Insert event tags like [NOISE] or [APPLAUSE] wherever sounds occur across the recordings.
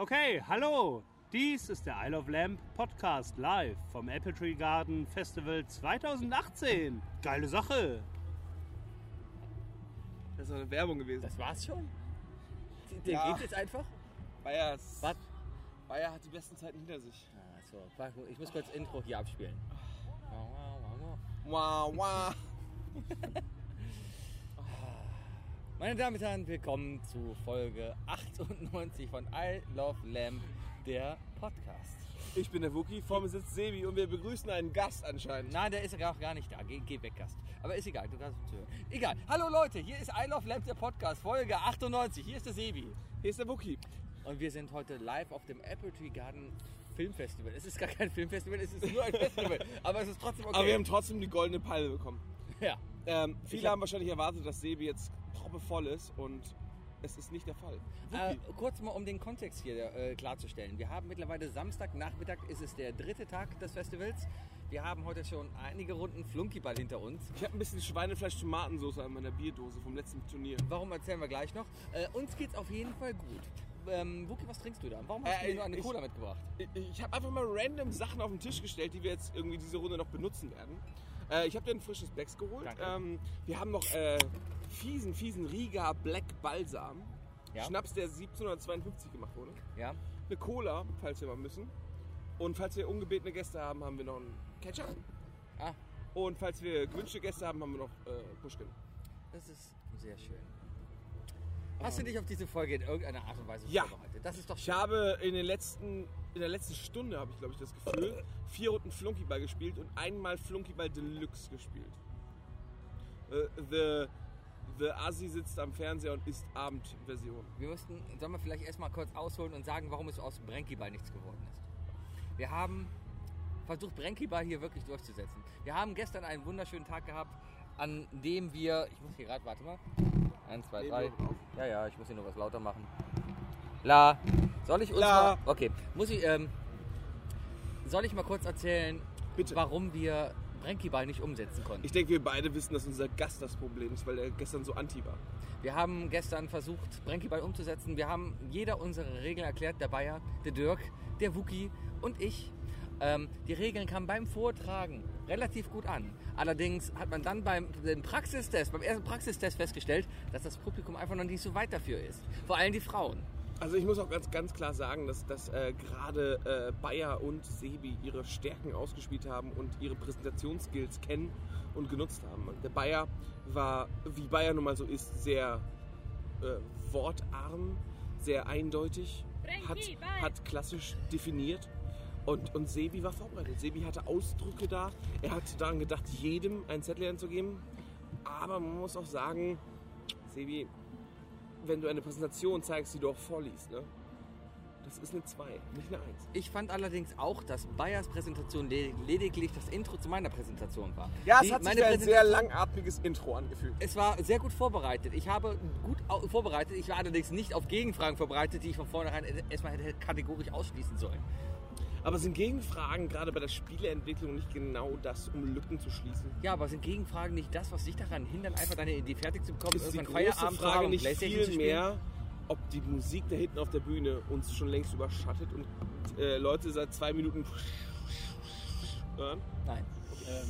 Okay, hallo. Dies ist der Isle of Lamp Podcast live vom Apple Tree Garden Festival 2018. Geile Sache. Das ist eine Werbung gewesen. Das war's schon? Der Ja. geht jetzt einfach? Bayer, ist- Was? Bayer hat die besten Zeiten hinter sich. Ah, so. Warte, Ich muss kurz Intro hier abspielen. Wow, wow. [LAUGHS] Meine Damen und Herren, willkommen zu Folge 98 von I Love Lamb, der Podcast. Ich bin der Wookie, vor mir sitzt Sebi und wir begrüßen einen Gast anscheinend. Nein, der ist ja auch gar nicht da. Geh, geh weg, Gast. Aber ist egal, du kannst uns hören. Egal. Hallo Leute, hier ist I Love Lamb, der Podcast, Folge 98. Hier ist der Sebi. Hier ist der Wookie. Und wir sind heute live auf dem Apple Tree Garden Filmfestival. Es ist gar kein Filmfestival, es ist nur ein Festival. [LAUGHS] Aber es ist trotzdem okay. Aber wir haben trotzdem die goldene Palme bekommen. ja. Ähm, viele hab- haben wahrscheinlich erwartet, dass Sebi jetzt proppevoll ist und es ist nicht der Fall. Äh, kurz mal, um den Kontext hier äh, klarzustellen. Wir haben mittlerweile Samstagnachmittag, ist es der dritte Tag des Festivals. Wir haben heute schon einige Runden Flunkyball hinter uns. ich habe ein bisschen Schweinefleisch-Tomatensauce an meiner Bierdose vom letzten Turnier. Warum erzählen wir gleich noch? Äh, uns geht's auf jeden Fall gut. Ähm, Wookie, was trinkst du da? Warum hast Äh, du mir nur eine ich- Cola mitgebracht? Ich, ich habe einfach mal random Sachen auf den Tisch gestellt, die wir jetzt irgendwie diese Runde noch benutzen werden. Äh, ich habe dir ein frisches Becks geholt. Danke. Ähm, wir haben noch äh, fiesen, fiesen Riga Black Balsam. Ja. Schnaps, der 1752 gemacht wurde. Ja. Eine Cola, falls wir mal müssen. Und falls wir ungebetene Gäste haben, haben wir noch einen Ketchup. Ah, Und falls wir gewünschte Gäste haben, haben wir noch äh, Pushkin. das ist sehr schön. Hast du dich auf diese Folge in irgendeiner Art und Weise Ja. vorbereitet? Das ist doch Ich schön. habe in, den letzten, in der letzten Stunde, habe ich glaube ich das Gefühl, vier Runden Flunkyball gespielt und einmal Flunkyball Deluxe gespielt. Äh, the, the Asi sitzt am Fernseher und isst Abendversion. Wir müssten, sollen wir vielleicht erstmal kurz ausholen und sagen, warum es aus Brenkyball nichts geworden ist. Wir haben versucht, Brenkyball hier wirklich durchzusetzen. Wir haben gestern einen wunderschönen Tag gehabt, an dem wir, ich muss hier gerade, warte mal, eins, zwei, drei, ja, ja, ich muss hier nur was lauter machen. La, soll ich uns La. mal, okay, muss ich, ähm, soll ich mal kurz erzählen, Bitte. warum wir Brenkyball nicht umsetzen konnten? Ich denke, wir beide wissen, dass unser Gast das Problem ist, weil er gestern so anti war. Wir haben gestern versucht, Brenkyball umzusetzen. Wir haben jeder unsere Regeln erklärt. Der Bayer, der Dirk, der Wookie und ich. Ähm, die Regeln kamen beim Vortragen relativ gut an. Allerdings hat man dann beim Praxistest, beim ersten Praxistest festgestellt, dass das Publikum einfach noch nicht so weit dafür ist. Vor allem die Frauen. Also ich muss auch ganz, ganz klar sagen, dass, dass äh, gerade äh, Bayer und Sebi ihre Stärken ausgespielt haben und ihre Präsentationsskills kennen und genutzt haben. Der Bayer war, wie Bayer nun mal so ist, sehr äh, wortarm, sehr eindeutig, hat, hat klassisch definiert. Und, und Sebi war vorbereitet. Sebi hatte Ausdrücke da. Er hat daran gedacht, jedem einen Zettel anzugeben. Aber man muss auch sagen, Sebi, wenn du eine Präsentation zeigst, die du auch vorliest, ne? Das ist eine 2, nicht eine 1. Ich fand allerdings auch, dass Bayers Präsentation le- lediglich das Intro zu meiner Präsentation war. Ja, es Die- hat sich ein sehr langatmiges Intro angefühlt. Es war sehr gut vorbereitet. Ich habe gut vorbereitet. Ich war allerdings nicht auf Gegenfragen vorbereitet, die ich von vornherein erstmal hätte kategorisch ausschließen sollen. Aber sind Gegenfragen gerade bei der Spieleentwicklung nicht genau das, um Lücken zu schließen? Ja, aber sind Gegenfragen nicht das, was dich daran hindert, einfach deine Idee fertig zu bekommen, Ist die große Frage nicht viel mehr, ob die Musik da hinten auf der Bühne uns schon längst überschattet und äh, Leute seit zwei Minuten hören? Nein. Ähm,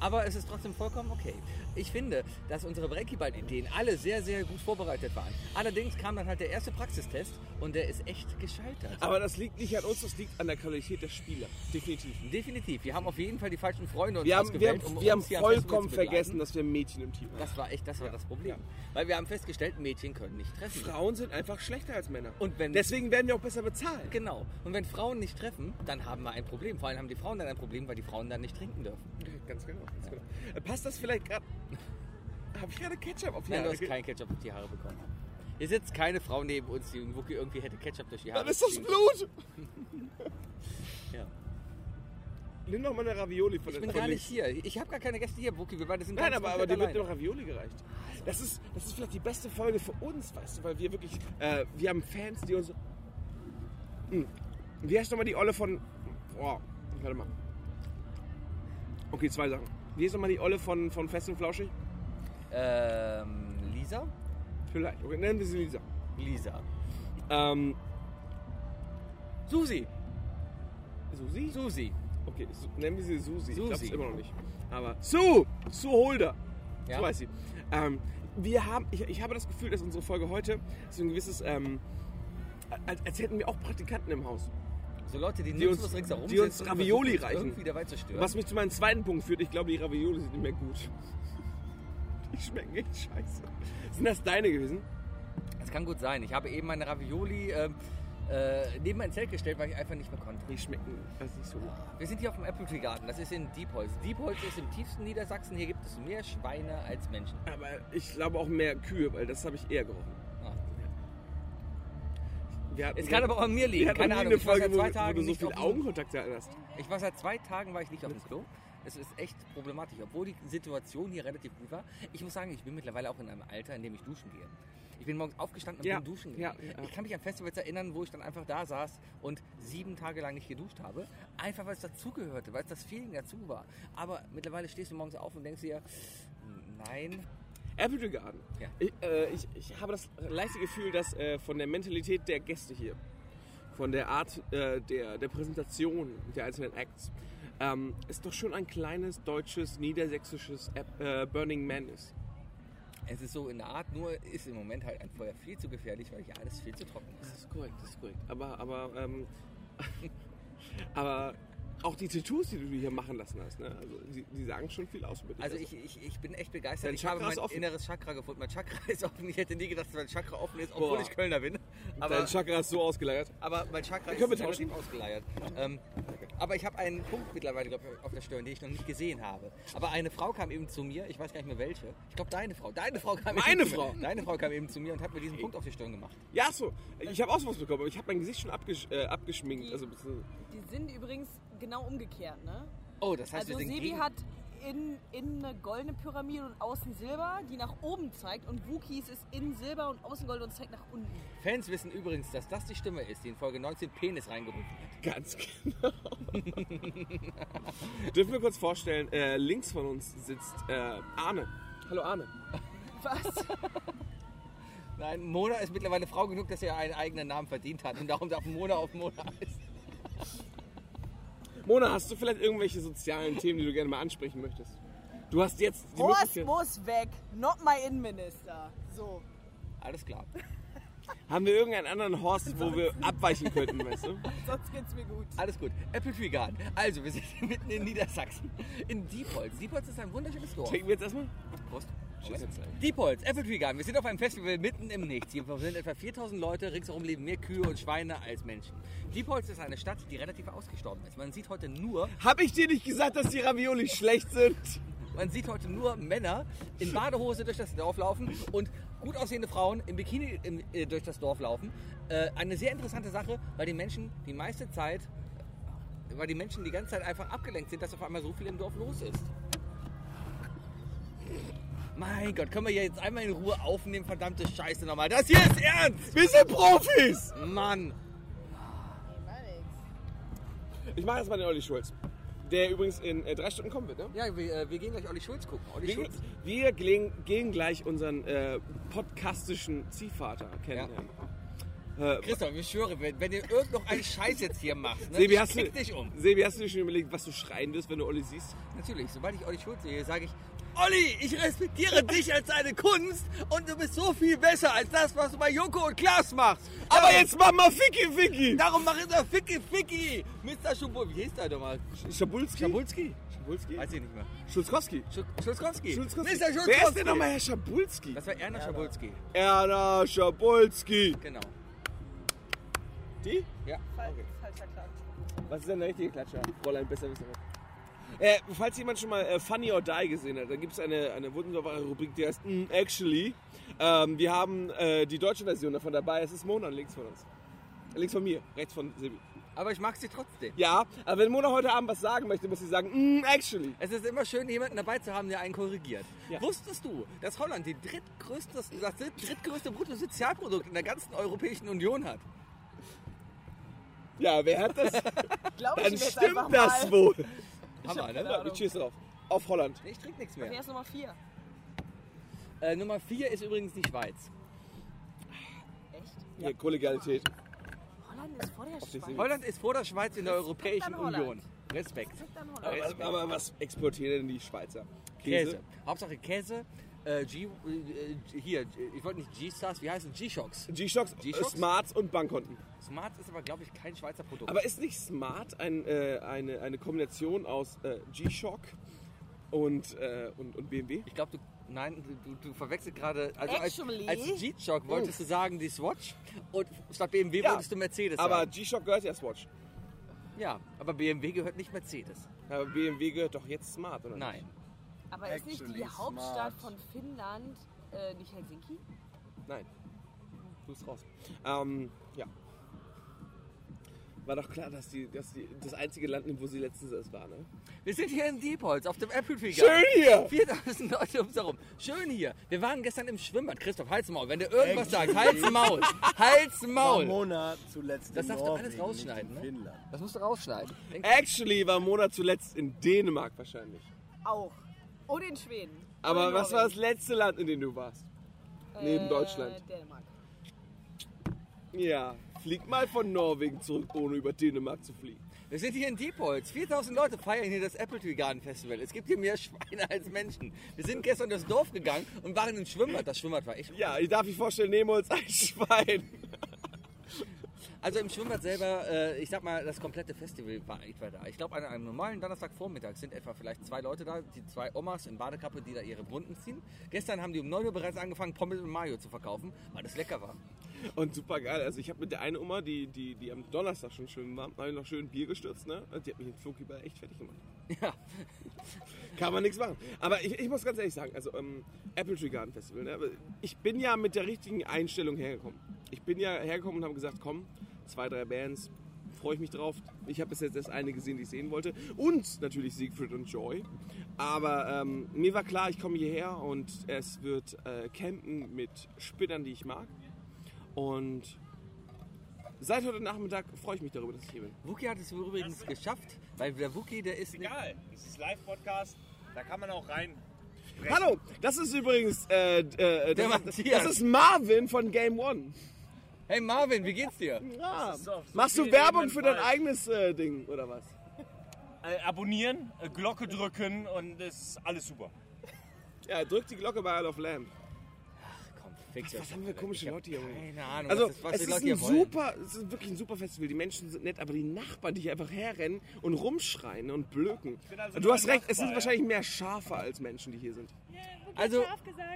aber es ist trotzdem vollkommen okay. Ich finde, dass unsere Breakyball-Ideen alle sehr, sehr gut vorbereitet waren. Allerdings kam dann halt der erste Praxistest und der ist echt gescheitert. Aber das liegt nicht an uns, das liegt an der Qualität der Spieler. Definitiv. Definitiv. Wir haben auf jeden Fall die falschen Freunde uns Wir haben, wir ausgewählt, haben, um wir haben am Festival vollkommen vergessen, dass wir Mädchen im Team haben. Das war echt, das war das Problem. Weil wir haben festgestellt, Mädchen können nicht treffen. Frauen sind einfach schlechter als Männer. Und wenn- Deswegen werden wir auch besser bezahlt. Genau. Und wenn Frauen nicht treffen, dann haben wir ein Problem. Vor allem haben die Frauen dann ein Problem, weil die Frauen dann nicht trinken dürfen. Ganz genau. Ganz genau. Äh, Passt das vielleicht gerade? Habe ich gerade Ketchup auf die Nein, du Haare hast ge- kein Ketchup auf die Haare bekommen. Hier sitzt keine Frau neben uns, die irgendwie hätte Ketchup durch die Haare. Dann ist das Blut! [LAUGHS] Ja. Nimm doch mal eine Ravioli von Ich der bin von gar nicht hier. Ich habe gar keine Gäste hier, Wookie. Wir beide sind Nein, aber, aber dir wird noch Ravioli gereicht. Das ist, das ist vielleicht die beste Folge für uns, weißt du, weil wir wirklich, äh, wir haben Fans, die uns. Hm. Wie heißt nochmal die Olle von. Oh, warte mal. Okay, zwei Sachen. Wie ist nochmal die Olle von, von Fest und Flauschig? Ähm, Lisa? Vielleicht. Okay, nennen wir sie Lisa. Lisa. Ähm, Susi. Susi? Susi. Okay, Su nennen wir sie Susi. Ich glaube es Susi. immer noch nicht. Aber Sue! Sue Holder. Ja. So heißt sie. Ähm, wir haben, ich, ich habe das Gefühl, dass unsere Folge heute so ein gewisses, ähm, als, als hätten wir auch Praktikanten im Haus. So Leute, die, Die uns- ringsherum die uns Ravioli versuchen, uns reichen. Irgendwie dabei zu stören. Was mich zu meinem zweiten Punkt führt, ich glaube, die Ravioli sind nicht mehr gut. [LAUGHS] Die schmecken echt scheiße. Sind das deine gewesen? Das kann gut sein. Ich habe eben meine Ravioli ähm, äh, neben mein Zelt gestellt, weil ich einfach nicht mehr konnte. Die schmecken also nicht so gut. Wir sind hier auf dem Apple Tree Garden. Das ist in Diepholz. Diepholz ist im tiefsten Niedersachsen. Hier gibt es mehr Schweine als Menschen. Aber ich glaube auch mehr Kühe, weil das habe ich eher gerochen. Es kann aber auch an mir liegen. Keine Ahnung. Ich war seit wo, zwei wo Tagen du so viel Augenkontakt hast. Ich war seit zwei Tagen war ich nicht auf dem Klo. Es ist echt problematisch, obwohl die Situation hier relativ gut war. Ich muss sagen, ich bin mittlerweile auch in einem Alter, in dem ich duschen gehe. Ich bin morgens aufgestanden und Ja, bin duschen ja, gegangen. ja. Ich kann mich an Festivals erinnern, wo ich dann einfach da saß und sieben Tage lang nicht geduscht habe. Einfach weil es dazugehörte, weil es das Feeling dazu war. Aber mittlerweile stehst du morgens auf und denkst dir, nein, Apple Tree Garden. Ja. Ich, äh, ich, ich habe das leichte Gefühl, dass äh, von der Mentalität der Gäste hier, von der Art äh, der, der Präsentation der einzelnen Acts, ähm, es doch schon ein kleines deutsches, niedersächsisches App, äh, Burning Man ist. es ist so in der Art, nur ist im Moment halt ein Feuer viel zu gefährlich, weil hier alles viel zu trocken Das ist. ist korrekt, das ist korrekt. Aber, aber, ähm, [LAUGHS] aber auch die Tattoos, die du hier machen lassen hast, ne? also die, die sagen schon viel aus über dich. Also ich, ich, ich bin echt begeistert. Dein ich habe mein ist offen. inneres Chakra gefunden. Mein Chakra [LAUGHS] ist offen. Ich hätte nie gedacht, dass mein Chakra offen ist, obwohl Boah. ich Kölner bin. Aber, Dein Chakra ist so ausgeleiert. aber mein Chakra Können wir ist tauschen? relativ ausgeleiert. Ähm, aber ich habe einen Punkt mittlerweile glaub auf der Stirn, den ich noch nicht gesehen habe. Aber eine Frau kam eben zu mir, ich weiß gar nicht mehr welche. Ich glaube deine Frau. Deine Frau kam Meine eben zu Frau? Mir. Deine Frau kam eben zu mir und hat mir diesen Punkt auf die Stirn gemacht. Ja, so. Ich habe auch sowas bekommen, aber ich habe mein Gesicht schon abgesch äh, abgeschminkt. Die- Also. Die sind übrigens genau umgekehrt, ne? Oh, das heißt, Also wir sind Sebi gegen... hat in, innen eine goldene Pyramide und außen Silber, die nach oben zeigt. Und Wookies ist innen Silber und außen Gold und zeigt nach unten. Fans wissen übrigens, dass das die Stimme ist, die in Folge 19 Penis reingerufen hat. Ganz genau. [LAUGHS] Dürfen wir kurz vorstellen, äh, links von uns sitzt äh, Arne. Hallo Arne. Was? [LAUGHS] Nein, Mona ist mittlerweile Frau genug, dass er einen eigenen Namen verdient hat. Und darum darf Mona auf Mona heißen. Mona, hast du vielleicht irgendwelche sozialen Themen, die du gerne mal ansprechen möchtest? Du hast jetzt die Horst Möglichkeit. muss weg, not my Innenminister. So. Alles klar. Haben wir irgendeinen anderen Horst, wo wir abweichen könnten, weißt du? Sonst geht's mir gut. Alles gut. Apple Tree Garden. Also, wir sind [LAUGHS] mitten in Niedersachsen. In Diepholz. Diepholz ist ein wunderschönes Dorf. Trinken wir jetzt erstmal? Prost. Tschüss. Diepholz, Apple Tree Garden. Wir sind auf einem Festival mitten im Nichts. Hier sind etwa 4000 Leute. Ringsherum leben mehr Kühe und Schweine als Menschen. Diepholz ist eine Stadt, die relativ ausgestorben ist. Man sieht heute nur, Hab ich dir nicht gesagt, dass die Ravioli schlecht sind? man sieht heute nur Männer in Badehose durch das Dorf laufen und gut aussehende Frauen im Bikini im, äh, durch das Dorf laufen. Äh, eine sehr interessante Sache, weil die Menschen die meiste Zeit, weil die Menschen die ganze Zeit einfach abgelenkt sind, dass auf einmal so viel im Dorf los ist. Mein Gott, können wir hier jetzt einmal in Ruhe aufnehmen, verdammte Scheiße nochmal. Das hier ist ernst! Wir sind Profis! Mann! Ich mache erstmal den Olli Schulz. Der übrigens in äh, drei Stunden kommen wird, ne? Ja, wir, äh, wir gehen gleich Olli Schulz gucken. Olli Wir, Schulz. wir gehen, gehen gleich unseren äh, podcastischen Ziehvater kennenlernen. Äh, Christoph, ich schwöre, wenn, wenn ihr irgend noch einen Scheiß jetzt hier macht, ne, Sebi, ich hast du, dich um. Sebi, hast du dir schon überlegt, was du schreien wirst, wenn du Olli siehst? Natürlich, sobald ich Olli Schulz sehe, sage ich, Olli, ich respektiere dich als deine Kunst und du bist so viel besser als das, was du bei Joko und Klaas machst. Aber Darum- jetzt mach mal Ficky Ficky! Darum mach ich da Ficky Ficky. Mr. Schubul, wie hieß der nochmal? Schabulski? Schabulski? Schabulski? Weiß ich nicht mehr. Schulzkowski. Sch Schulzkowski. Schulzkowski. Mr. Schulzkowski. Wer ist denn nochmal Herr Schabulski? Das war Erna Schabulski. Erna Schabulski. Genau. Die? Ja. Falsch, falscher Klatsch. Was ist denn der richtige Klatscher? Fräulein, besser wissen wir. Äh, falls jemand schon mal äh, Funny or Die gesehen hat, da gibt es eine, eine wunderbare Rubrik, die heißt mm, Actually. Ähm, wir haben äh, die deutsche Version davon dabei. Es ist Mona links von uns. Links von mir, rechts von Sebi. Aber ich mag sie trotzdem. Ja, aber wenn Mona heute Abend was sagen möchte, muss sie sagen, mm, actually. Es ist immer schön, jemanden dabei zu haben, der einen korrigiert. Ja. Wusstest du, dass Holland die drittgrößte, das dritt- drittgrößte Bruttosozialprodukt in der ganzen Europäischen Union hat? Ja, wer hat das? [LAUGHS] Dann stimmt das mal. Wohl. Hammer, ne? Ja, wir cheers drauf. Auf Holland. Nee, ich trinke nichts Wer mehr. ist Nummer 4? Äh, Nummer 4 ist übrigens die Schweiz. Echt? Hier, Kollegialität. Holland ist vor der Schweiz. Holland ist vor der Schweiz in der Europäischen an Holland. Union. Respekt. Respekt an Aber, aber was exportieren denn die Schweizer? Käse. Hauptsache Käse. Äh, G, äh, hier, ich wollte nicht G-Stars, wie heißt es? G-Shocks. G-Shocks, äh, G-Shocks? Smarts und Bankkonten. Smart ist aber, glaube ich, kein Schweizer Produkt. Aber ist nicht Smart ein, äh, eine, eine Kombination aus äh, G-Shock und, äh, und, und BMW? ich glaube, du, nein, du, du verwechselst gerade, also als, Actually? als G-Shock wolltest du sagen die Swatch und statt BMW Ja, wolltest du Mercedes Aber sagen. G-Shock gehört ja Swatch. Ja, aber BMW gehört nicht Mercedes. Aber BMW gehört doch jetzt Smart, oder? Nein. Aber ist nicht die Hauptstadt smart. von Finnland äh, nicht Helsinki? Nein. Du bist raus. Ähm, ja. War doch klar, dass die, dass die das einzige Land nimmt, wo sie letztens erst war, ne? Wir sind hier in Diepholz auf dem Apple Tree Schön hier! 4000 Leute ums herum. Schön hier. Wir waren gestern im Schwimmbad. Christoph, halt's Maul. Wenn du irgendwas sagst, halt's Maul. Halt's Maul. Mona zuletzt Das in darfst du alles rausschneiden, nicht ne? in Finnland. Das musst du rausschneiden. Actually war Mona zuletzt in Dänemark wahrscheinlich. Auch. Und in Schweden. Aber in was war das letzte Land, in dem du warst? neben Äh, Deutschland? Dänemark. Ja. Flieg mal von Norwegen zurück, ohne über Dänemark zu fliegen. Wir sind hier in Diepholz. 4000 Leute feiern hier das Apple Tree Garden Festival. Es gibt hier mehr Schweine als Menschen. Wir sind gestern durchs Dorf gegangen und waren im Schwimmbad. Das Schwimmbad war echt Ja, ich darf mich vorstellen, Nemo ist ein [LAUGHS] Schwein. Also im Schwimmbad selber, äh, ich sag mal, das komplette Festival war etwa da. Ich glaube, an einem normalen Donnerstagvormittag sind etwa vielleicht zwei Leute da, die zwei Omas in Badekappe, die da ihre Runden ziehen. Gestern haben die um 9 Uhr bereits angefangen, Pommes und Mayo zu verkaufen, weil das lecker war. Und super geil. Also ich habe mit der einen Oma, die, die, die am Donnerstag schon schwimmen war, habe ich noch schön Bier gestürzt, ne? Und Die hat mich in Fluggeber echt fertig gemacht. Ja, Kann man nichts machen. Aber ich, ich muss ganz ehrlich sagen, also ähm, Apple Tree Garden Festival, ne? ich bin ja mit der richtigen Einstellung hergekommen. Ich bin ja hergekommen und habe gesagt, komm, zwei, drei Bands, freue ich mich drauf. Ich habe bis jetzt erst eine gesehen, die ich sehen wollte. Und natürlich Siegfried und Joy. Aber ähm, mir war klar, ich komme hierher und es wird äh, campen mit Spinnern, die ich mag. Und seit heute Nachmittag freue ich mich darüber, dass ich hier bin. Wookie hat es übrigens geschafft, weil der Wookie, der ist nicht... Egal, das ist Live-Podcast, da kann man auch rein. Hallo, das ist übrigens äh, äh, Der das, Matthias. das ist Marvin von Game One. Hey Marvin, wie geht's dir? Ja. so Machst du Werbung für dein eigenes äh, Ding oder was? Äh, abonnieren, äh, Glocke drücken und es ist alles super. Ja, drück die Glocke bei Isle of Lamb. Komm, fix Was haben wir komische Leute hier? Keine Ahnung, Also, was, ist, was es ist Leute ein super, es ist wirklich ein super Festival. Die Menschen sind nett, aber die Nachbarn, die hier einfach herrennen und rumschreien und blöken. bin also du hast recht, es Nachbar, sind ja. wahrscheinlich mehr Schafe als Menschen, die hier sind. Also,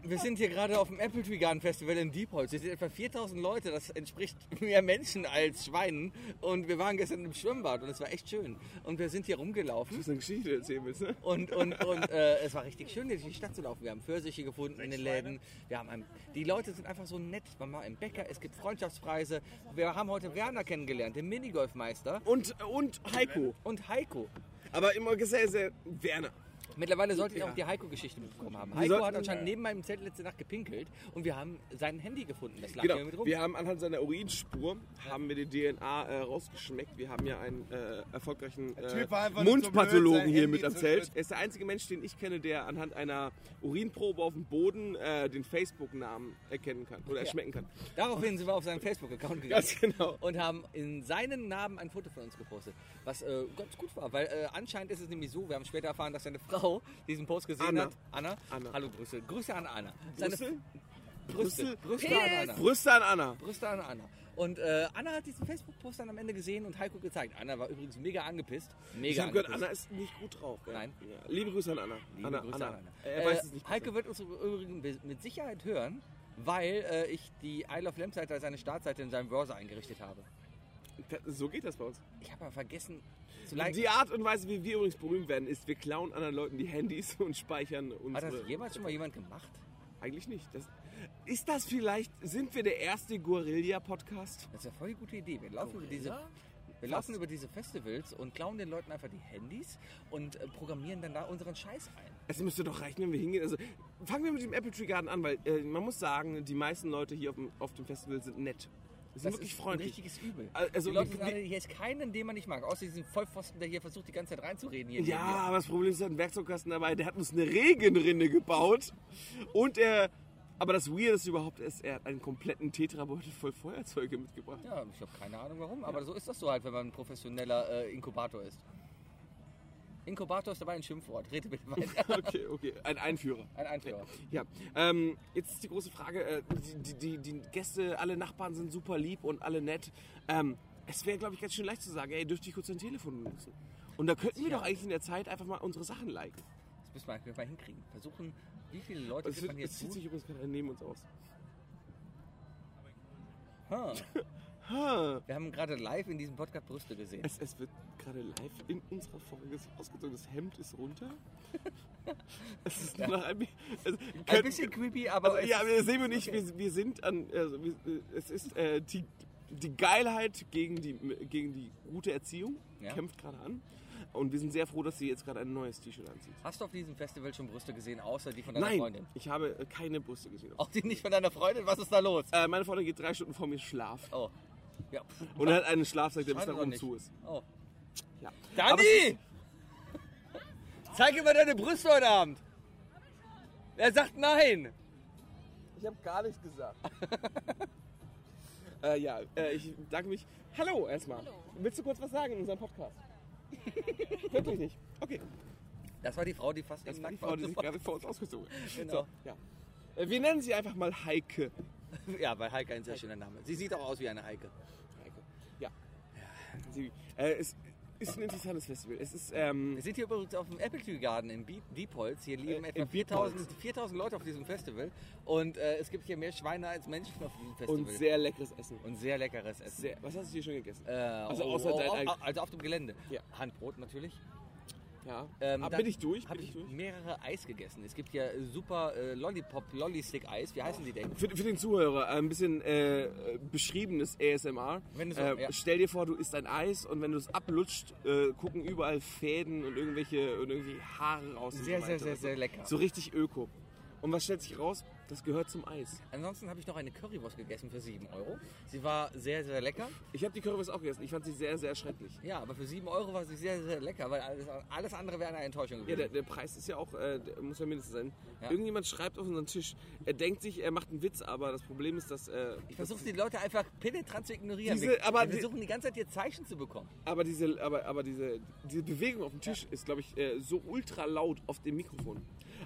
wir sind hier gerade auf dem Apple Tree Garden Festival in Diepholz. Hier sind etwa 4000 Leute. Das entspricht [LAUGHS] mehr Menschen als Schweinen. Und wir waren gestern im Schwimmbad und es war echt schön. Und wir sind hier Du rumgelaufen. hast eine Geschichte erzählen willst, ne? Und, und, [LAUGHS] und äh, es war richtig schön, durch die Stadt zu laufen. Wir haben Pfirsiche gefunden in den Läden. Wir haben ein, die Leute sind einfach so nett. Man war im Bäcker, es gibt Freundschaftspreise. Wir haben heute Werner kennengelernt, den Minigolfmeister. Und, und Heiko. Und Heiko. Aber immer sehr, sehr Werner. Mittlerweile sollte ich auch die Heiko-Geschichte mitbekommen haben. Heiko sollten- hat anscheinend neben meinem Zelt letzte Nacht gepinkelt und wir haben sein Handy gefunden. Das lag Genau, hier mit rum. wir haben anhand seiner Urinspur haben wir die DNA äh, rausgeschmeckt. Wir haben ja einen äh, erfolgreichen äh, Mundpathologen sein hier mit am Zelt. Er ist der einzige Mensch, den ich kenne, der anhand einer Urinprobe auf dem Boden äh, den Facebook-Namen erkennen kann oder erschmecken kann. Daraufhin sind wir auf seinen Facebook-Account gegangen Ganz genau. und haben in seinen Namen ein Foto von uns gepostet. Was äh, ganz gut war, weil äh, anscheinend ist es nämlich so, wir haben später erfahren, dass seine Frau diesen Post gesehen Anna. hat. Anna. Anna. Hallo Grüße. Grüße an Anna. Seine Brüssel? Brüste. An Anna. Brüste an Anna. Brüste an Anna. Und äh, Anna hat diesen Facebook-Post dann am Ende gesehen und Heiko gezeigt. Anna war übrigens mega angepisst. Ich Mega habe gehört. Anna ist nicht gut drauf. Gell? Nein. Ja. Liebe Grüße an Anna. Liebe Anna, Grüße Anna. an Anna. Er Äh, weiß es nicht. Heike wird uns übrigens mit Sicherheit hören, weil äh, ich die Isle of Lamp Seite als eine Startseite in seinem Browser eingerichtet habe. So geht das bei uns. Ich habe aber vergessen zu liken. Die Art und Weise, wie wir übrigens berühmt werden, ist, wir klauen anderen Leuten die Handys [LAUGHS] und speichern Hat unsere... das jemals schon mal jemand gemacht? Eigentlich nicht. Das, ist das vielleicht, sind wir der erste Guerilla-Podcast? Das ist ja voll die gute Idee. Wir laufen, über diese, wir Fast. laufen über diese Festivals und klauen den Leuten einfach die Handys und äh, programmieren dann da unseren Scheiß ein. Es müsste doch reichen, wenn wir hingehen. Also, fangen wir mit dem Apple Tree Garden an, weil äh, man muss sagen, die meisten Leute hier auf dem, auf dem Festival sind nett. Sie sind Das wirklich ist freundlich. ein richtiges Übel. Also, die Leute wir- sagen, hier ist keinen, den man nicht mag. Außer diesen Vollpfosten, der hier versucht, die ganze Zeit reinzureden. Hier Ja, mir. aber das Problem ist, er hat einen Werkzeugkasten dabei, der hat uns eine Regenrinne gebaut und er Aber das Weirdeste überhaupt ist, er hat einen kompletten Tetrabeutel voll Feuerzeuge mitgebracht. Ja, ich habe keine Ahnung warum, aber so ist das so halt, wenn man ein professioneller äh, Inkubator ist. Inkubator ist dabei ein Schimpfwort. Rede bitte weiter. [LAUGHS] Okay, okay. Ein Einführer. Ein Einführer. Ja, ähm, jetzt ist die große Frage, äh, die, die, die Gäste, alle Nachbarn sind super lieb und alle nett. Ähm, es wäre, glaube ich, ganz schön leicht zu sagen, ey, dürfte ich kurz dein Telefon benutzen? Und da könnten wir Ja. doch eigentlich in der Zeit einfach mal unsere Sachen liken. Das müssen wir mal hinkriegen. Versuchen, wie viele Leute Es, wird man es jetzt zieht gut? sich übrigens gerade neben uns aus. Ha. [LAUGHS] Ha. Wir haben gerade live in diesem Podcast Brüste gesehen. Es, es wird gerade live in unserer Folge ausgezogen. Das Hemd ist runter. [LAUGHS] es ist nur noch ein, also, Ein könnt- bisschen creepy, aber Also, ja, wir sehen wir nicht, wir, wir sind an, also, wir, es ist äh, die, die Geilheit gegen die, gegen die gute Erziehung, Ja. kämpft gerade an. Und wir sind sehr froh, dass sie jetzt gerade ein neues T-Shirt anzieht. Hast du auf diesem Festival schon Brüste gesehen, außer die von deiner Nein, Freundin? ich habe äh, keine Brüste gesehen. Auch die nicht von deiner Freundin? Was ist da los? Äh, meine Freundin geht drei Stunden vor mir schlafen. Oh. Ja. Und hat einen Schlafsack, der bis nach oben zu ist. Oh. Ja. Dani! Zeig mir deine Brüste heute Abend! Er sagt nein! Ich habe gar nichts gesagt. [LAUGHS] äh, ja, äh, ich danke mich. Hallo erstmal. Hallo. Willst du kurz was sagen in unserem Podcast? Wirklich nicht. Okay. Das war die Frau, die fast Das war die Frau, die sich gerade vor uns ausgezogen hat. Genau. So, ja. Äh, Wir nennen sie einfach mal Heike. [LAUGHS] Ja, weil Heike ein sehr schöner Name. Sie sieht auch aus wie eine Heike. Sie, äh, es ist ein interessantes Festival. Es ist, ähm, Wir sind hier übrigens auf dem Apple Tree Garden in Diepholz. Hier leben Äh, etwa in 4000, Diepholz. 4000 Leute auf diesem Festival. Und äh, es gibt hier mehr Schweine als Menschen auf diesem Festival. und sehr leckeres Essen. Und sehr leckeres Essen. Sehr, was hast du hier schon gegessen? Äh, Also außer oh, dein oh, eigen- also auf dem Gelände. Ja. Handbrot natürlich. Ja. Ähm, Ah, bin ich durch? Habe ich ich durch? mehrere Eis gegessen. Es gibt ja super äh, Lollipop, Lollistick Eis. Wie heißen die denn? Für, für den Zuhörer ein bisschen äh, beschriebenes ASMR. Wenn so- äh, ja. Stell dir vor, du isst ein Eis und wenn du es ablutscht, äh, gucken überall Fäden und irgendwelche, und irgendwie Haare raus. Sehr, so sehr, sehr, sehr lecker. So richtig öko. Und was stellt sich raus? Das gehört zum Eis. Ansonsten habe ich noch eine Currywurst gegessen für 7 Euro. Sie war sehr, sehr lecker. Ich habe die Currywurst auch gegessen. Ich fand sie sehr, sehr schrecklich. Ja, aber für 7 Euro war sie sehr, sehr lecker, weil alles, alles andere wäre eine Enttäuschung Ja, gewesen. der, der Preis ist ja auch, äh, der muss ja mindestens sein. Ja. Irgendjemand schreibt auf unseren Tisch, er denkt sich, er macht einen Witz, aber das Problem ist, dass. Äh, ich versuche die Leute einfach penetrant zu ignorieren. Diese- wir, aber wir die- versuchen die ganze Zeit ihr Zeichen zu bekommen. Aber diese, aber, aber diese, diese Bewegung auf dem Tisch ist, glaube ich, äh, so ultra laut auf dem Mikrofon.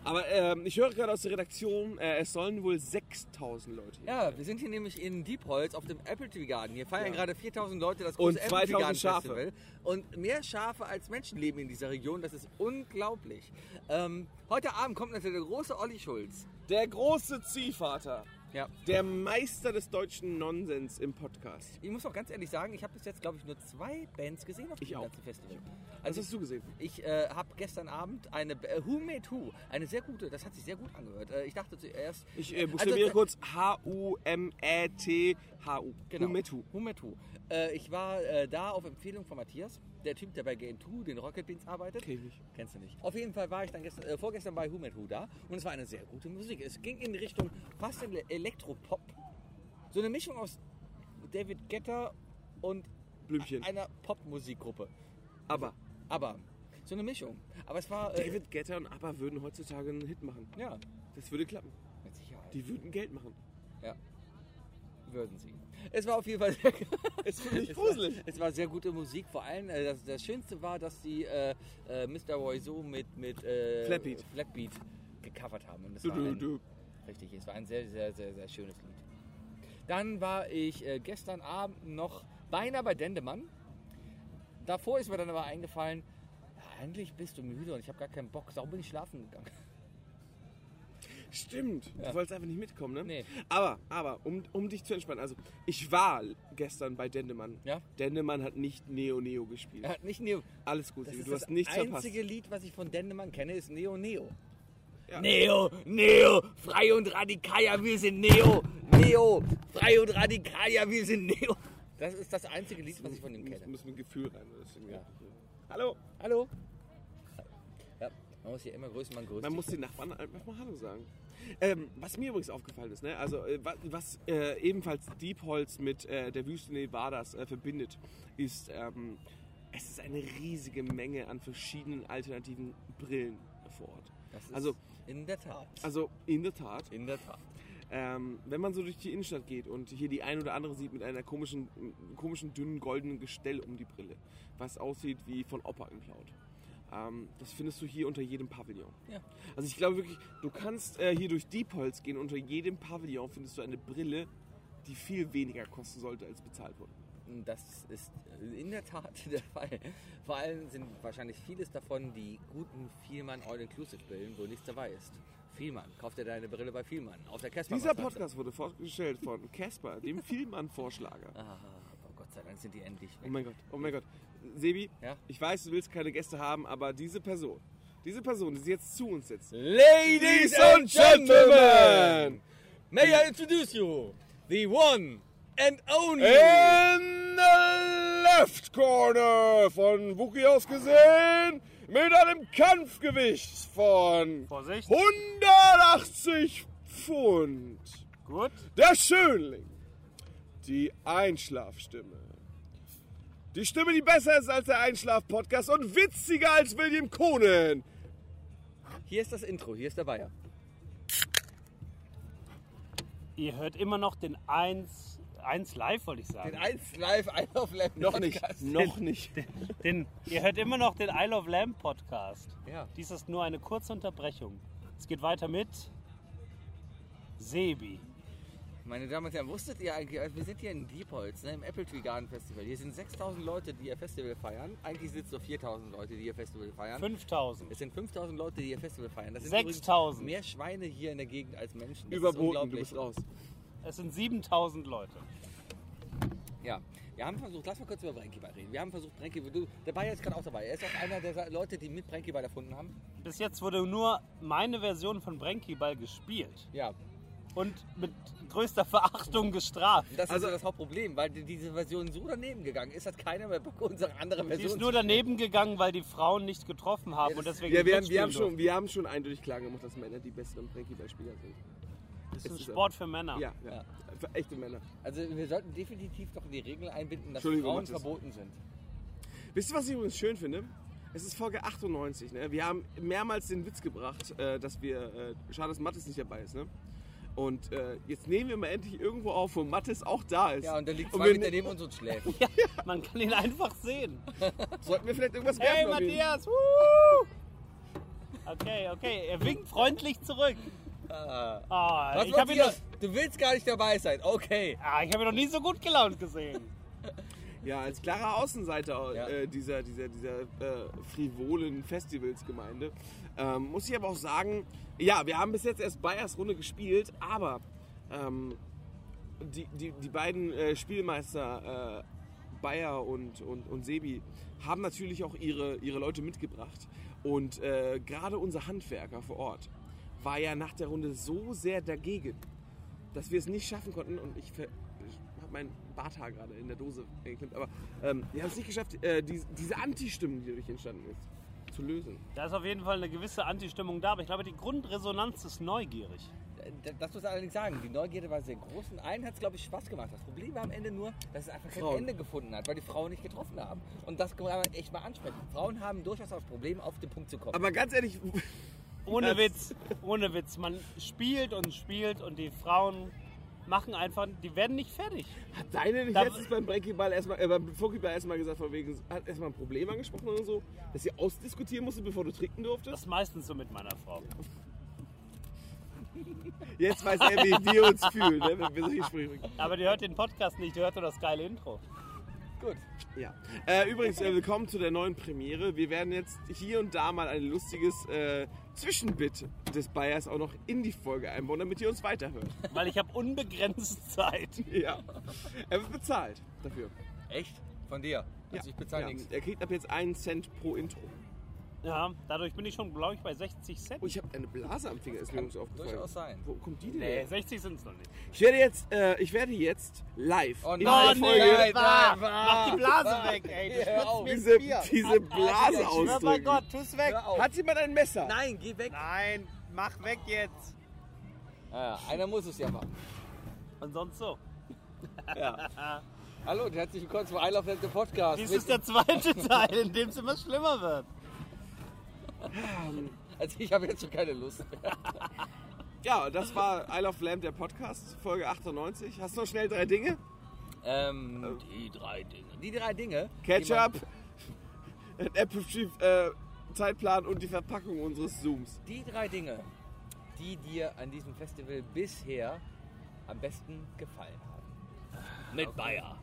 Aber ähm, ich höre gerade aus der Redaktion, äh, es sollen wohl 6000 Leute. hier Ja, wir sind hier nämlich in Diepholz auf dem Apple Tree Garden. Hier feiern Ja. gerade 4000 Leute das Und große Apple Tree 2000 Garden Schafe. Festival. Und mehr Schafe als Menschen leben in dieser Region. Das ist unglaublich. Ähm, heute Abend kommt natürlich der große Olli Schulz. Der große Ziehvater, Ja. der Meister des deutschen Nonsens im Podcast. Ich muss auch ganz ehrlich sagen, ich habe bis jetzt, glaube ich, nur zwei Bands gesehen auf auch. ganzen Festival. Was Also hast du gesehen? ich äh, habe gestern Abend eine äh, Who Made Who, eine sehr gute, das hat sich sehr gut angehört. Äh, ich dachte zuerst... Ich äh, buchstabiere Also, kurz H-U-M-E-T-H-U. Genau. Humetu. Who Made Who. Äh, ich war äh, da auf Empfehlung von Matthias, der Typ, der bei Game 2, den Rocket Beans arbeitet. Kenn ich nicht. Kennst du nicht. Auf jeden Fall war ich dann gestern, äh, vorgestern bei Who Made Who da und es war eine sehr gute Musik. Es ging in Richtung fast Ele Elektropop. So eine Mischung aus David Guetta und Blümchen. einer Popmusikgruppe. Aber Aber so eine Mischung. Aber es war... Äh, David Guetta und ABBA würden heutzutage einen Hit machen. Ja, Das würde klappen. mit Sicherheit. Die würden Geld machen. Ja. Würden sie. Es war auf jeden Fall sehr, Es [LAUGHS] es war, es war sehr gute Musik. Vor allem, äh, das, das Schönste war, dass die äh, äh, Mr. Roizo mit, mit äh, Flatbeat. Flatbeat gecovert haben. Und es Du, war du, ein, du. Richtig, es war ein sehr, sehr, sehr, sehr schönes Lied. Dann war ich äh, gestern Abend noch beinahe bei Dendemann. Davor ist mir dann aber eingefallen, eigentlich bist du müde und ich habe gar keinen Bock. Darum bin ich schlafen gegangen. [LAUGHS] Stimmt. Ja. Du wolltest einfach nicht mitkommen, ne? Nee. Aber, aber, um, um dich zu entspannen, also ich war gestern bei Dendemann. Ja? Dendemann hat nicht Neo Neo gespielt. Er hat nicht Neo. Alles gut, Das du das hast nichts einzige verpasst. Lied, was ich von Dendemann kenne, ist Neo Neo. Ja. Neo, Neo, frei und radikal, ja, wir sind Neo, Neo, frei und radikal, ja, wir sind Neo. Das ist das einzige Lied, was ich von ihm Muss, kenne. muss mit Gefühl rein. Ja. Hallo. Hallo? Ja, man muss hier immer grüßen, man grüßt. Man muss den Nachbarn einfach mal Hallo sagen. Ähm, was mir übrigens aufgefallen ist, ne? also äh, wa- was äh, ebenfalls Diepholz mit äh, der Wüste Nevadas äh, verbindet, ist, ähm, es ist eine riesige Menge an verschiedenen alternativen Brillen vor Ort. das ist also- in der Tat. Also in der Tat. in der Tat. Ähm, wenn man so durch die Innenstadt geht und hier die ein oder andere sieht mit einer komischen, komischen dünnen goldenen Gestell um die Brille, was aussieht wie von Opa geklaut. Ähm, das findest du hier unter jedem Pavillon. Ja. Also ich glaube wirklich, du kannst äh, hier durch Diepholz gehen, unter jedem Pavillon findest du eine Brille, die viel weniger kosten sollte, als bezahlt wurde. Das ist in der Tat [LAUGHS] der Fall. Vor allem sind wahrscheinlich vieles davon die guten Vielmann All-Inclusive-Brillen, wo nichts dabei ist. Vielmann, kauf dir deine Brille bei Vielmann. Auf der Casper. Dieser Podcast wurde vorgestellt von Casper, dem Vielmann-Vorschlager. Oh sei Dank sind die endlich Oh weg. mein Gott, oh mein Gott. Sebi, Ja? ich weiß, du willst keine Gäste haben, aber diese Person, diese Person, die jetzt zu uns sitzt. Ladies and Gentlemen, may I introduce you, the one and only. In the left corner von Wookie aus gesehen, mit einem Kampfgewicht von Vorsicht. 180 Pfund. Gut. Der Schönling. Die Einschlafstimme. Die Stimme, die besser ist als der Einschlaf-Podcast und witziger als William Kohnen. Hier ist das Intro, hier ist der Bayer. Ihr hört immer noch den 1, 1 live, wollte ich sagen. Den 1 live, ein auf Lab Noch nicht, noch nicht. Den, ihr hört immer noch den Isle of Lamb Podcast. Ja. Dies ist nur eine kurze Unterbrechung. Es geht weiter mit Sebi. Meine Damen und Herren, wusstet ihr eigentlich, also wir sind hier in Diepholz, ne, im Apple Tree Garden Festival. Hier sind 6000 Leute, die ihr Festival feiern. Eigentlich sind es nur 4000 Leute, die ihr Festival feiern. 5000. Es sind 5000 Leute, die ihr Festival feiern. Das sind 6000. übrigens mehr Schweine hier in der Gegend als Menschen. Das Überboten, du bist raus. Es sind 7000 Leute. Ja, wir haben versucht, lass mal kurz über Brenky Ball reden. Wir haben versucht, Brenky, du, der Bayer ist gerade auch dabei. Er ist auch einer der Leute, die mit Brenky Ball erfunden haben. Bis jetzt wurde nur meine Version von Brenky Ball gespielt Ja, und mit größter Verachtung gestraft. das Also- ist ja das Hauptproblem, weil die- diese Version so daneben gegangen ist, hat keiner mehr Bock, unsere andere Sie Version ist nur daneben gegangen, weil die Frauen nicht getroffen haben Ja, und deswegen Ja, nicht wir haben, wir, haben schon, wir haben schon eindeutig klar gemacht, dass Männer die besseren Breakyball-Spieler sind. Das ist ein ist Sport für Männer. Ja, ja. Für echte Männer. Also wir sollten definitiv doch in die Regel einbinden, dass Frauen verboten sind. Wisst ihr, was ich übrigens schön finde? Es ist Folge 98. Ne? Wir haben mehrmals den Witz gebracht, äh, dass wir. Äh, schade, dass Mattes nicht dabei ist. Ne? Und äh, jetzt nehmen wir mal endlich irgendwo auf, wo Mattes auch da ist. Ja, und der liegt zwei wir Meter ne- neben uns und schläft. [LAUGHS] Ja, [LAUGHS] man kann ihn einfach sehen. [LAUGHS] Sollten wir vielleicht irgendwas Hey werfen? ihn? Matthias! Okay, okay, er winkt freundlich zurück. Ah. Ah, Was, ich habe ihn, noch- Matthias? Du willst gar nicht dabei sein. Okay. ah, ich hab ihn noch nie so gut gelaunt gesehen. Ja, als klarer Außenseiter Ja. äh, dieser, dieser, dieser äh, frivolen Festivalsgemeinde ähm, muss ich aber auch sagen, ja, wir haben bis jetzt erst Bayers Runde gespielt, aber ähm, die, die, die beiden äh, Spielmeister äh, Bayer und, und, und Sebi haben natürlich auch ihre, ihre Leute mitgebracht. Und äh, gerade unser Handwerker vor Ort war ja nach der Runde so sehr dagegen, dass wir es nicht schaffen konnten. Und ich, habe mein Barthaar gerade in der Dose geklemmt, aber ähm, wir haben es nicht geschafft, äh, die, diese Anti-Stimmen, die dadurch entstanden ist, zu lösen. Da ist auf jeden Fall eine gewisse Anti-Stimmung da, aber ich glaube, die Grundresonanz ist neugierig. D- Das muss ich allerdings sagen, die Neugierde war sehr groß und allen hat es, glaube ich, Spaß gemacht. Das Problem war am Ende nur, dass es einfach kein Frauen. Ende gefunden hat, weil die Frauen nicht getroffen haben. Und das kann man echt mal ansprechen. Frauen haben durchaus das Problem, auf den Punkt zu kommen. Aber ganz ehrlich, Ohne [LAUGHS] Das- Witz, ohne Witz. Man spielt und spielt und die Frauen machen einfach, die werden nicht fertig. hat deine nicht Da- letztens beim Breakyball erstmal, äh, beim Fokiball erstmal gesagt, von wegen, hat erstmal ein Problem angesprochen oder so, dass sie ausdiskutieren musste, bevor du trinken Das durftest? ist meistens so mit meiner Frau. [LAUGHS] Jetzt weiß er, wie wir uns fühlen, ne, wenn wir solche Sprüche. Aber die hört den Podcast nicht, die hört nur das geile Intro. Gut. Ja. Äh, übrigens, äh, willkommen zu der neuen Premiere. Wir werden jetzt hier und da mal ein lustiges äh, Zwischenbit des Bayers auch noch in die Folge einbauen, damit ihr uns weiterhört. Weil ich habe unbegrenzt [LAUGHS] Zeit. Ja. Er wird bezahlt dafür. Echt? Von dir? Also ich bezahle ja. nichts. Er kriegt ab jetzt einen Cent pro Intro. Ja, dadurch bin ich schon, glaube ich, bei 60 Cent. Oh, ich habe eine Blase am Finger, ist mir Kann übrigens aufgefallen. durchaus sein. Wo kommt die denn Nee, her? 60 sind es noch nicht. Ich werde jetzt, äh, ich werde jetzt live Oh in nein, der Folge nein, nein, Mach die Blase weg, ey. Du Hör auf. mir diese, Bier. diese Blase Schwör bei ausdrücken. Gott, tu's weg. Hör auf. Hat jemand ein Messer? Nein, geh weg. Nein, mach weg jetzt. Ah, ja, einer muss es ja machen. Und sonst so. [LAUGHS] Hallo und herzlich willkommen zum I Love Podcast. Dies Mit- ist der zweite Teil, in dem es immer schlimmer wird. Also ich habe jetzt schon keine Lust mehr. Ja, das war Isle of Lamb, der Podcast, Folge 98. Hast du noch schnell drei Dinge? Ähm, die drei Dinge. Die drei Dinge. Ketchup, [LAUGHS] ein Apple äh, Zeitplan und die Verpackung unseres Zooms. Die drei Dinge, die dir an diesem Festival bisher am besten gefallen haben. Mit Bayer.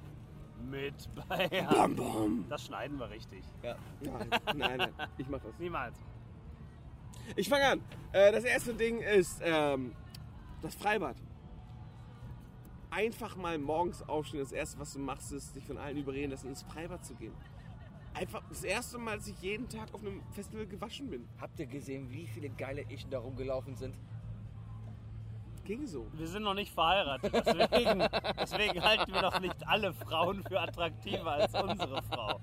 Mit Bayer. Bam, bam. Das schneiden wir richtig. Ja. Nein, nein, nein, ich mach das. Niemals. Ich fange an. Äh, das erste Ding ist ähm, das Freibad. Einfach mal morgens aufstehen. Das erste, was du machst, ist, dich von allen überreden lassen, ins Freibad zu gehen. Einfach das erste Mal, dass ich jeden Tag auf einem Festival gewaschen bin. Habt ihr gesehen, wie viele geile Ichen da rumgelaufen sind? Ging so. Wir sind noch nicht verheiratet, deswegen, [LAUGHS] deswegen halten wir doch nicht alle Frauen für attraktiver als unsere Frau.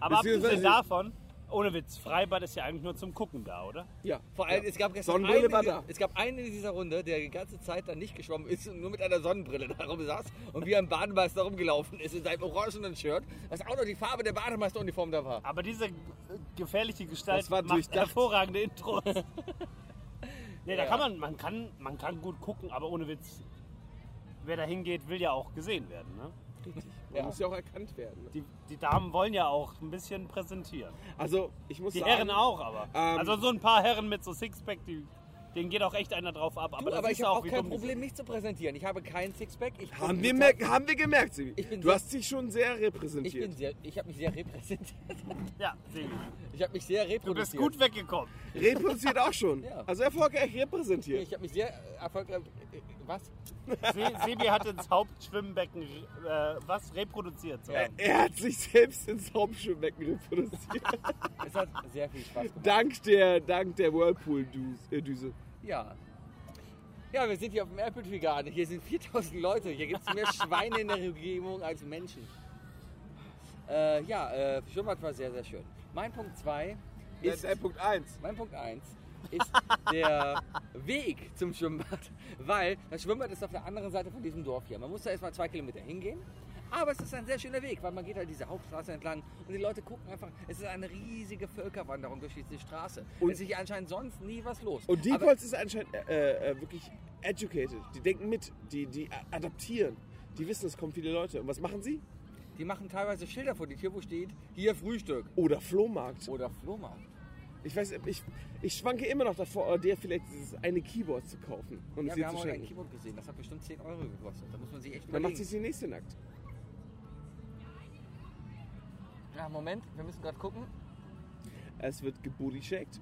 Aber abgesehen davon, ohne Witz, Freibad ist ja eigentlich nur zum Gucken da, oder? Ja. Vor allem, ja. es gab gestern Sonnenbrille einen, war es gab einen in dieser Runde, der die ganze Zeit dann nicht geschwommen ist und nur mit einer Sonnenbrille da rumsaß und wie ein Bademeister rumgelaufen ist in seinem orangenen Shirt, was auch noch die Farbe der Bademeisteruniform da war. Aber diese äh, gefährliche Gestalt Das war macht hervorragende Intros. [LAUGHS] nee, da Ja. kann man, man kann, man kann gut gucken, aber ohne Witz. Wer da hingeht, will ja auch gesehen werden. Ne? Richtig. Man [LAUGHS] Ja. muss ja auch erkannt werden. ne? Die, die Damen wollen ja auch ein bisschen präsentieren. Also, ich muss Die sagen. Herren auch, aber. Ähm, also so ein paar Herren mit so Sixpack, die, denen geht auch echt einer drauf ab. Aber, Du, aber ich habe auch kein Problem, mich zu präsentieren. Ich habe keinen Sixpack. Ich Haben wir, mer- haben wir gemerkt, Sibi. Ich bin Du sehr- hast dich schon sehr ich repräsentiert. bin sehr, ich habe mich sehr repräsentiert. Ja, Sebi. Ich habe mich sehr Du bist reproduziert. gut weggekommen. Reproduziert auch schon. Ja. Also erfolgreich repräsentiert. Ich habe mich sehr erfolgreich. äh, Was? Se Sebi hat ins Hauptschwimmbecken äh, was reproduziert. So. Ja. Er hat sich selbst ins Hauptschwimmbecken reproduziert. [LAUGHS] Es hat sehr viel Spaß gemacht. dank der, dank der Whirlpool-Düse. Ja. Ja, wir sind hier auf dem Apple Tree Garden. Hier sind 4000 Leute. Hier gibt es mehr [LAUGHS] Schweine in der Umgebung als Menschen. Äh, ja, äh, Schwimmbad war sehr, sehr schön. Mein Punkt 2 Das ist, ist Punkt 1. mein Punkt 1 ist der [LAUGHS] Weg zum Schwimmbad, weil das Schwimmbad ist auf der anderen Seite von diesem Dorf hier. Man muss da erstmal zwei Kilometer hingehen, aber es ist ein sehr schöner Weg, weil man geht halt diese Hauptstraße entlang und die Leute gucken einfach, es ist eine riesige Völkerwanderung durch diese Straße. Und es ist hier anscheinend sonst nie was los. Und die Aber- Colts ist anscheinend äh, äh, wirklich educated. Die denken mit, die, die adaptieren. Die wissen, es kommen viele Leute. Und was machen sie? Die machen teilweise Schilder vor die Tür, wo steht, hier Frühstück Oder Flohmarkt. oder Flohmarkt. Ich weiß, ich, ich schwanke immer noch davor, dir vielleicht dieses eine Keyboard zu kaufen und Ja, es wir haben zu heute ein schenken. Keyboard gesehen, das hat bestimmt 10 Euro gekostet. Da muss man sich echt Dann macht überlegen. sich die nächste nackt. Ja, Moment, wir müssen gerade gucken. Es wird shaked.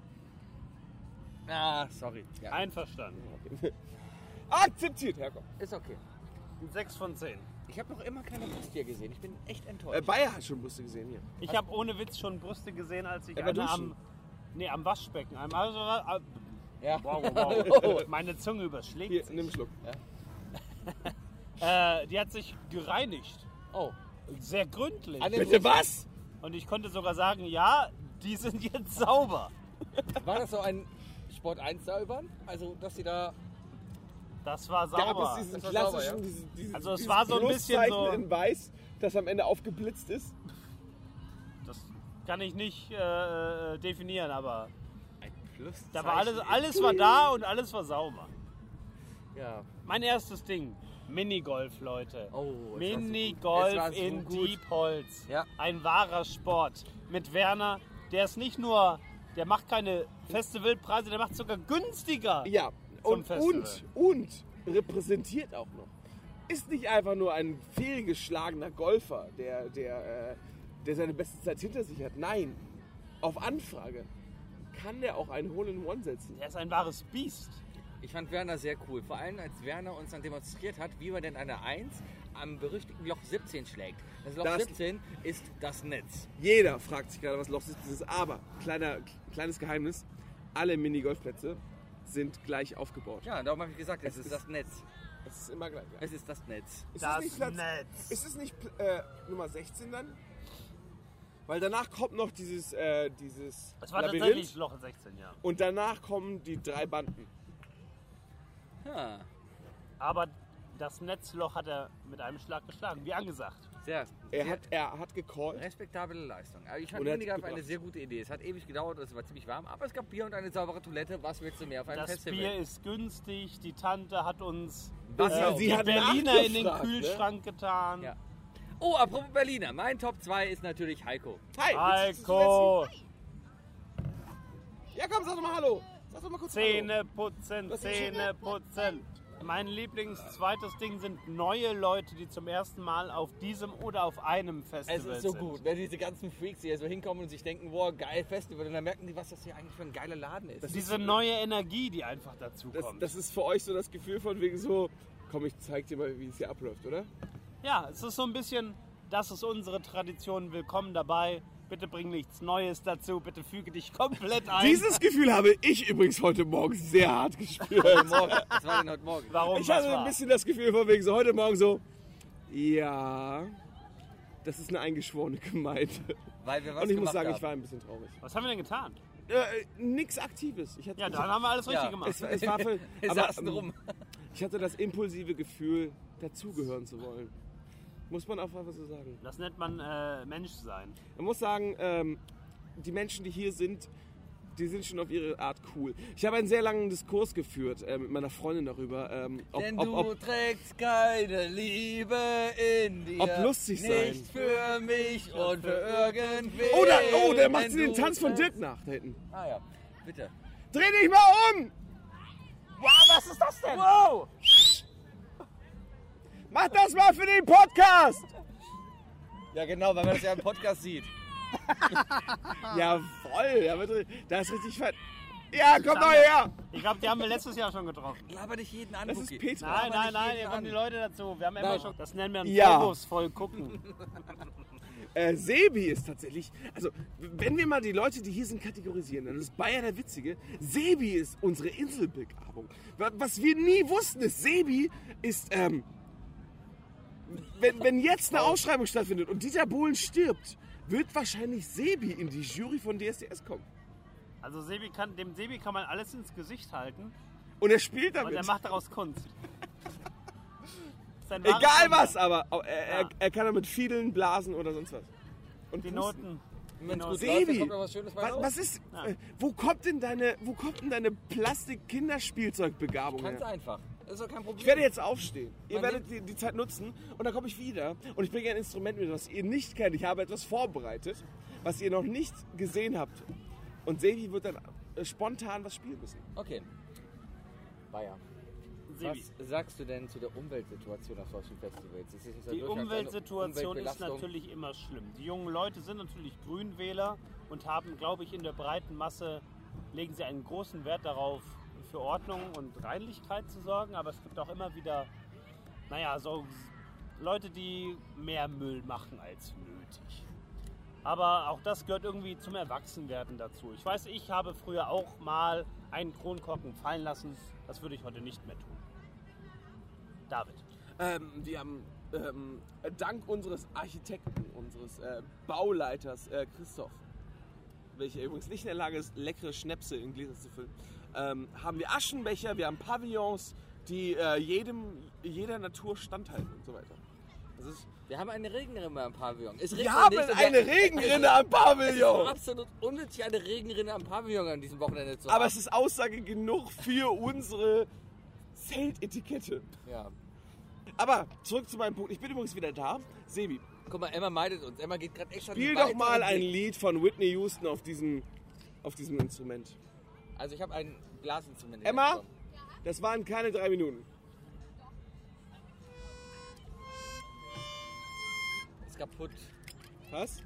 Ah, sorry. Ja, Einverstanden. [LAUGHS] Akzeptiert, Herr ist okay. 6 von 10. Ich habe noch immer keine Brust hier gesehen. Ich bin echt äh, enttäuscht. Bayer hat schon Brüste gesehen hier. Ich habe ohne Witz schon Brüste gesehen, als ich eine Duschen. am, nee, am Waschbecken. Am, also, äh, ja. wow, wow, wow. [LAUGHS] Meine Zunge überschlägt Hier, sich. nimm einen Schluck. [LAUGHS] Äh, die hat sich gereinigt. Oh, Sehr gründlich. Bitte was? Und ich konnte sogar sagen, ja, die sind jetzt sauber. war das so ein Sport 1 Säubern? Also, dass sie da. Das war Gab sauber. es diesen Das war klassischen, sauber, ja? dieses, Also es war so ein bisschen Pluszeichen so- in weiß, das am Ende aufgeblitzt ist? Das kann ich nicht äh, definieren, aber Ein Plus. da war alles, alles war da und alles war sauber. Ja. Mein erstes Ding, Minigolf, Leute. Oh, so. Minigolf so in gut. Diepholz. Ja. Ein wahrer Sport. Mit Werner, der ist nicht nur, der macht keine Festivalpreise, der macht sogar günstiger. Ja, und, und, und repräsentiert auch noch. Ist nicht einfach nur ein fehlgeschlagener Golfer, der, der, äh, der seine beste Zeit hinter sich hat. Nein, auf Anfrage kann der auch einen Hole-in-One setzen. Der ist ein wahres Biest. Ich fand Werner sehr cool. Vor allem, als Werner uns dann demonstriert hat, wie man denn eine 1 am berüchtigten Loch 17 schlägt. Das Loch Das- 17 ist das Netz. Jeder fragt sich gerade, was Loch 17 ist. Aber, kleiner, kleines Geheimnis, alle Minigolfplätze sind gleich aufgebaut. Ja, darum habe ich gesagt, es, Es ist ist- das Netz. Es ist immer gleich. Es ist das Netz. Ist Das es nicht Platz, Netz. Ist es nicht äh, Nummer 16 dann? Weil danach kommt noch dieses, äh, dieses Das war Labyrinth tatsächlich Loch 16, ja. und danach kommen die drei Banden. Ha. Aber Das Netzloch hat er mit einem Schlag geschlagen, wie angesagt. Sehr, Er sehr hat, er hat gecallt. respektable Leistung. Aber ich fand er Minigolf eine sehr gute Idee. Es hat ewig gedauert, es war ziemlich warm, aber es gab Bier und eine saubere Toilette. Was willst du mehr auf einem Das Festival? Bier ist günstig, die Tante hat uns Was äh. Sie die hat Berliner in den ne? Kühlschrank getan. Ja. Oh, apropos Berliner. Mein Top 2 ist natürlich Heiko. Hi! Heiko, Ja, komm, sag doch mal Hallo. Sag doch mal kurz Hallo. Zähne putzen, Das ist Zähne putzen. Mein Lieblingszweites Ding sind neue Leute, die zum ersten Mal auf diesem oder auf einem Festival Es ist so sind. gut, wenn diese ganzen Freaks hier so hinkommen und sich denken, boah, geil Festival. Und dann merken die, was das hier eigentlich für ein geiler Laden ist. Diese neue Energie, die einfach dazu Das, kommt. das ist für euch so das Gefühl von wegen so, komm, ich zeig dir mal, wie es hier abläuft, oder? Ja, es ist so ein bisschen, das ist unsere Tradition, willkommen dabei. Bitte bring nichts Neues dazu, bitte füge dich komplett ein. Dieses Gefühl habe ich übrigens heute Morgen sehr hart gespürt. Morgen. Was war denn heute Morgen? Warum Ich hatte war? ein bisschen das Gefühl von wegen so heute Morgen so, ja, das ist eine eingeschworene Gemeinde. Weil wir was Und ich muss gemacht sagen, haben. ich war ein bisschen traurig. Was haben wir denn getan? Äh, nix Aktives. Ich hatte, Ja, dann haben wir alles richtig Ja. gemacht. es, es war für, [LAUGHS] Wir aber, saßen ähm, rum. Ich hatte das impulsive Gefühl, dazugehören zu wollen. Muss man auch einfach so sagen. Das nennt man äh, Mensch sein. Man muss sagen, ähm, die Menschen, die hier sind, die sind schon auf ihre Art cool. Ich habe einen sehr langen Diskurs geführt äh, mit meiner Freundin darüber, ähm, ob, Denn ob, du ob, trägst keine Liebe in dir. Ob lustig sein. Nicht für mich und für irgendwen. Oh, da, oh, der macht den Tanz von Dirk nach da hinten. Ah ja, bitte. Dreh dich mal um! Wow, was ist das denn? Wow! Mach das mal für den Podcast! Ja genau, weil man das ja im Podcast sieht. [LAUGHS] Jawoll, da, wird, da ist richtig fett. Ja, komm doch her! Ich glaube, die haben wir letztes Jahr schon getroffen. Laber dich jeden an, Das Cookie. ist Petra. Nein, nein, nicht nein, hier kommen die Leute dazu. Wir haben immer schon, das nennen wir ein Ja. vorwurfsvoll gucken. [LAUGHS] Äh, Sebi ist tatsächlich, also wenn wir mal die Leute, die hier sind, kategorisieren, dann ist Bayer der Witzige. Sebi ist unsere Inselbegabung. Wa- Was wir nie wussten ist, Sebi ist, ähm, wenn, wenn jetzt eine Ausschreibung stattfindet und Dieter Bohlen stirbt, wird wahrscheinlich Sebi in die Jury von DSDS kommen. Also Sebi kann, dem Sebi kann man alles ins Gesicht halten Und er spielt und damit. er macht daraus Kunst. Egal was, aber er, er, Ja. er kann damit fiedeln, blasen oder sonst was. Und Die. Noten. Sebi, was was, ist, Ja. äh, wo kommt denn deine, wo kommt denn deine Plastik-Kinderspielzeugbegabung Ganz her? einfach. Das ist doch kein Problem. Ich werde jetzt aufstehen. Ihr Man werdet die, die Zeit nutzen und dann komme ich wieder und ich bringe ein Instrument mit, was ihr nicht kennt. Ich habe etwas vorbereitet, was ihr noch nicht gesehen habt. Und Sevi wird dann äh, spontan was spielen müssen. Okay. Bayer. Sebi. Was sagst du denn zu der Umweltsituation auf solchen Festivals? Es ist ja Die Umweltsituation ist natürlich immer schlimm. Die jungen Leute sind natürlich Grünwähler und haben, glaube ich, in der breiten Masse legen sie einen großen Wert darauf, für Ordnung und Reinlichkeit zu sorgen. Aber es gibt auch immer wieder, naja, so Leute, die mehr Müll machen als nötig. Aber auch das gehört irgendwie zum Erwachsenwerden dazu. Ich weiß, ich habe früher auch mal einen Kronkorken fallen lassen. Das würde ich heute nicht mehr tun. David. Ähm, wir haben ähm, dank unseres Architekten, unseres äh, Bauleiters äh, Christoph, welcher übrigens nicht in der Lage ist, leckere Schnäpse in Gläser zu füllen, ähm, haben wir Aschenbecher, wir haben Pavillons, die äh, jedem, jeder Natur standhalten und so weiter. Ist, Wir haben eine Regenrinne am Pavillon. Es wir haben nicht eine Regenrinne am Es ist Pavillon! absolut unnötig, eine Regenrinne am Pavillon an diesem Wochenende zu Aber haben. es ist Aussage genug für unsere Zeltetikette. ja. Aber zurück zu meinem Punkt. Ich bin übrigens wieder da. Sebi, Guck mal, Emma meidet uns. Emma geht gerade extra spiel doch mal ein. Lied von Whitney Houston auf diesem, auf diesem Instrument. Also ich habe ein Blasinstrument. Emma? bekommen. Das waren keine drei Minuten. Ist kaputt. Was?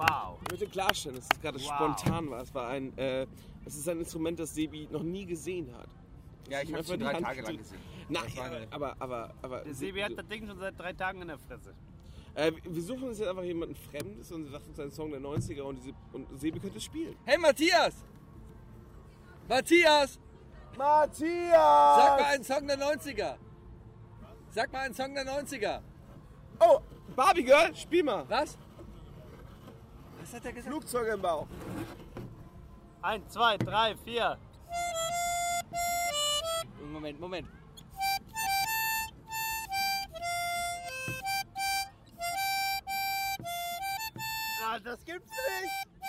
Wow. Ich möchte klarstellen, dass es gerade Wow. spontan war. Es war ein, äh, es ist ein Instrument, das Sebi noch nie gesehen hat. Ja, ich habe es schon drei Hand Tage lang gesehen. Nein, eine- aber, aber, aber. Der Sebi hat das Ding schon seit drei Tagen in der Fresse. Äh, wir suchen uns jetzt einfach jemanden Fremdes und sagt uns einen Song der 90er und, diese, und Sebi könnte spielen. Hey Matthias! Matthias! Matthias! Sag mal einen Song der 90er! Sag mal einen Song der 90er! Oh, Barbie Girl, spiel mal. Was? Was hat er gesagt? Flugzeuge im Bauch. Eins, zwei, drei, vier. Moment, Moment. Ah, das gibt's nicht.